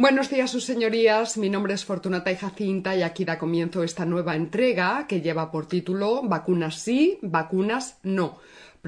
Buenos días, sus señorías. Mi nombre es Fortunata y Jacinta y aquí da comienzo esta nueva entrega que lleva por título Vacunas sí, vacunas no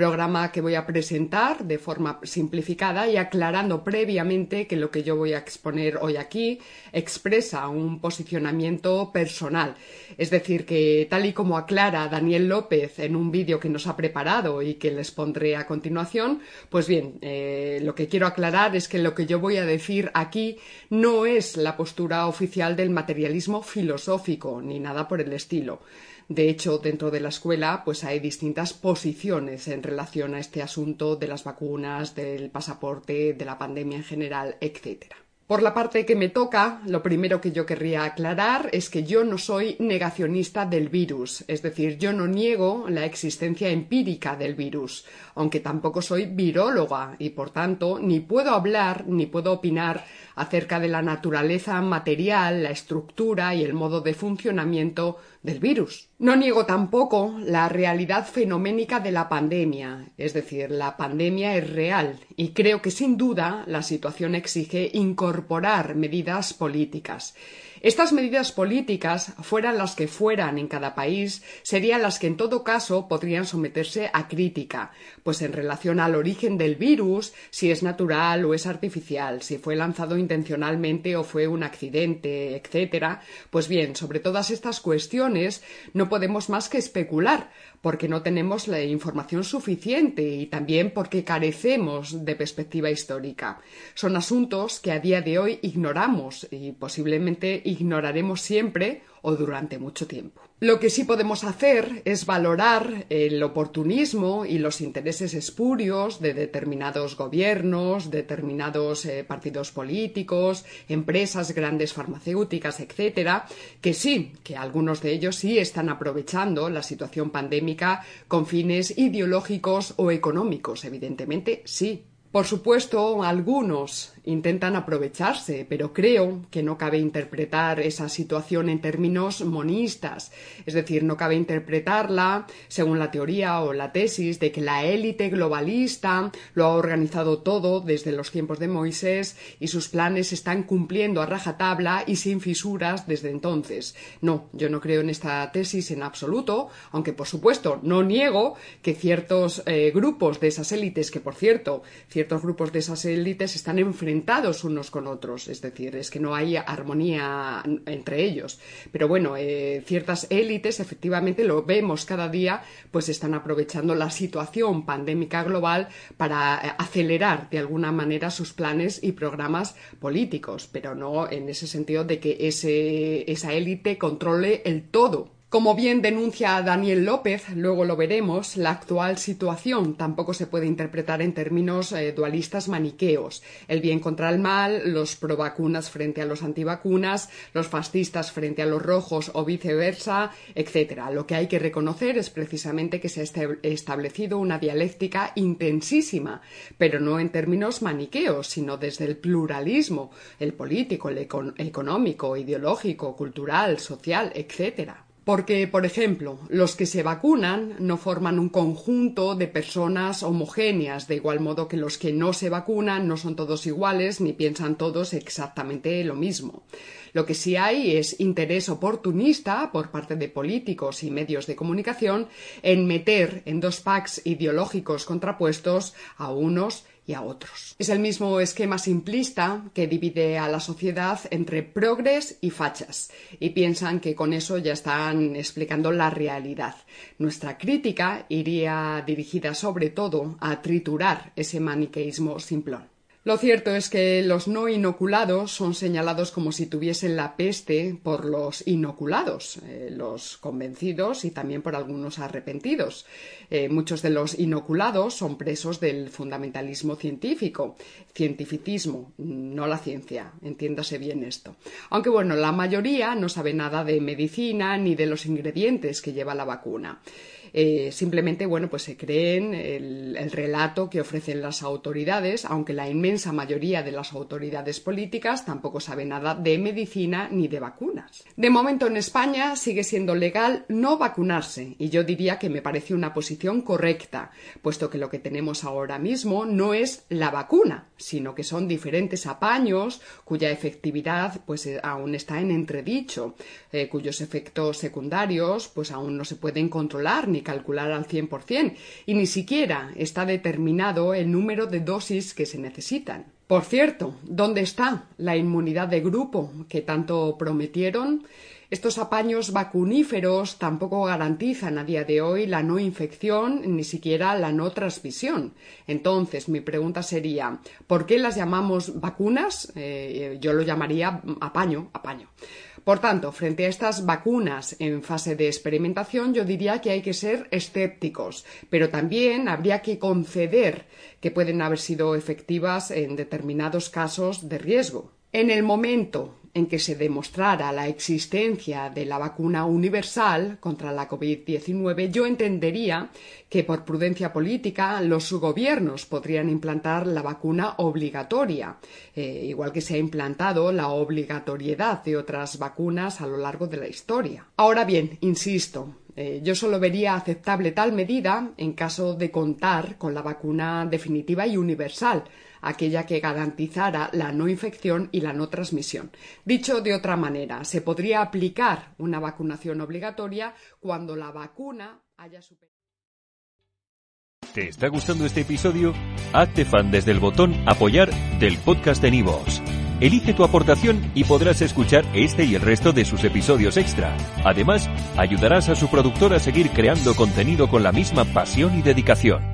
programa que voy a presentar de forma simplificada y aclarando previamente que lo que yo voy a exponer hoy aquí expresa un posicionamiento personal. Es decir, que tal y como aclara Daniel López en un vídeo que nos ha preparado y que les pondré a continuación, pues bien, eh, lo que quiero aclarar es que lo que yo voy a decir aquí no es la postura oficial del materialismo filosófico ni nada por el estilo. De hecho, dentro de la escuela, pues hay distintas posiciones en relación a este asunto de las vacunas, del pasaporte, de la pandemia en general, etcétera. Por la parte que me toca, lo primero que yo querría aclarar es que yo no soy negacionista del virus, es decir, yo no niego la existencia empírica del virus, aunque tampoco soy viróloga y por tanto ni puedo hablar ni puedo opinar acerca de la naturaleza material, la estructura y el modo de funcionamiento del virus. No niego tampoco la realidad fenoménica de la pandemia, es decir, la pandemia es real y creo que sin duda la situación exige incorporar medidas políticas. Estas medidas políticas, fueran las que fueran en cada país, serían las que en todo caso podrían someterse a crítica, pues en relación al origen del virus, si es natural o es artificial, si fue lanzado intencionalmente o fue un accidente, etcétera, pues bien, sobre todas estas cuestiones no podemos más que especular, porque no tenemos la información suficiente y también porque carecemos de perspectiva histórica. Son asuntos que a día de hoy ignoramos y posiblemente ignoraremos siempre o durante mucho tiempo. Lo que sí podemos hacer es valorar el oportunismo y los intereses espurios de determinados gobiernos, determinados eh, partidos políticos, empresas grandes farmacéuticas, etcétera, que sí, que algunos de ellos sí están aprovechando la situación pandémica con fines ideológicos o económicos, evidentemente sí. Por supuesto, algunos intentan aprovecharse, pero creo que no cabe interpretar esa situación en términos monistas, es decir, no cabe interpretarla según la teoría o la tesis de que la élite globalista lo ha organizado todo desde los tiempos de Moisés y sus planes se están cumpliendo a rajatabla y sin fisuras desde entonces. No, yo no creo en esta tesis en absoluto, aunque por supuesto no niego que ciertos eh, grupos de esas élites, que por cierto, grupos de esas élites están enfrentados unos con otros, es decir, es que no hay armonía entre ellos. Pero bueno, eh, ciertas élites, efectivamente, lo vemos cada día, pues están aprovechando la situación pandémica global para eh, acelerar de alguna manera sus planes y programas políticos, pero no en ese sentido de que esa élite controle el todo como bien denuncia Daniel López, luego lo veremos, la actual situación tampoco se puede interpretar en términos eh, dualistas maniqueos. El bien contra el mal, los provacunas frente a los antivacunas, los fascistas frente a los rojos o viceversa, etc. Lo que hay que reconocer es precisamente que se ha establecido una dialéctica intensísima, pero no en términos maniqueos, sino desde el pluralismo, el político, el económico, ideológico, cultural, social, etc. Porque, por ejemplo, los que se vacunan no forman un conjunto de personas homogéneas, de igual modo que los que no se vacunan no son todos iguales ni piensan todos exactamente lo mismo. Lo que sí hay es interés oportunista por parte de políticos y medios de comunicación en meter en dos packs ideológicos contrapuestos a unos y a otros. Es el mismo esquema simplista que divide a la sociedad entre progres y fachas, y piensan que con eso ya están explicando la realidad. Nuestra crítica iría dirigida sobre todo a triturar ese maniqueísmo simplón. Lo cierto es que los no inoculados son señalados como si tuviesen la peste por los inoculados, eh, los convencidos y también por algunos arrepentidos. Eh, muchos de los inoculados son presos del fundamentalismo científico, cientificismo, no la ciencia, entiéndase bien esto. Aunque bueno, la mayoría no sabe nada de medicina ni de los ingredientes que lleva la vacuna. Eh, simplemente, bueno, pues se creen el, el, relato que ofrecen las autoridades, aunque la inmensa mayoría de las autoridades políticas tampoco sabe nada de medicina ni de vacunas. De momento en España sigue siendo legal no vacunarse y yo diría que me parece una posición correcta, puesto que lo que tenemos ahora mismo no es la vacuna, sino que son diferentes apaños cuya efectividad pues eh, aún está en entredicho, eh, cuyos efectos secundarios pues aún no se pueden controlar ni calcular al 100% y ni siquiera está determinado el número de dosis que se necesitan. Por cierto, ¿dónde está la inmunidad de grupo que tanto prometieron? Estos apaños vacuníferos tampoco garantizan a día de hoy la no infección ni siquiera la no transmisión. Entonces, mi pregunta sería, ¿por qué las llamamos vacunas? Eh, yo lo llamaría apaño, apaño. Por tanto, frente a estas vacunas en fase de experimentación, yo diría que hay que ser escépticos, pero también habría que conceder que pueden haber sido efectivas en determinados casos de riesgo. En el momento en que se demostrara la existencia de la vacuna universal contra la COVID-19, yo entendería que por prudencia política los gobiernos podrían implantar la vacuna obligatoria, eh, igual que se ha implantado la obligatoriedad de otras vacunas a lo largo de la historia. Ahora bien, insisto, eh, yo solo vería aceptable tal medida en caso de contar con la vacuna definitiva y universal, aquella que garantizara la no infección y la no transmisión. Dicho de otra manera, se podría aplicar una vacunación obligatoria cuando la vacuna haya superado. ¿Te está gustando este episodio? Hazte fan desde el botón Apoyar del podcast de Nivos. Elige tu aportación y podrás escuchar este y el resto de sus episodios extra. Además, ayudarás a su productor a seguir creando contenido con la misma pasión y dedicación.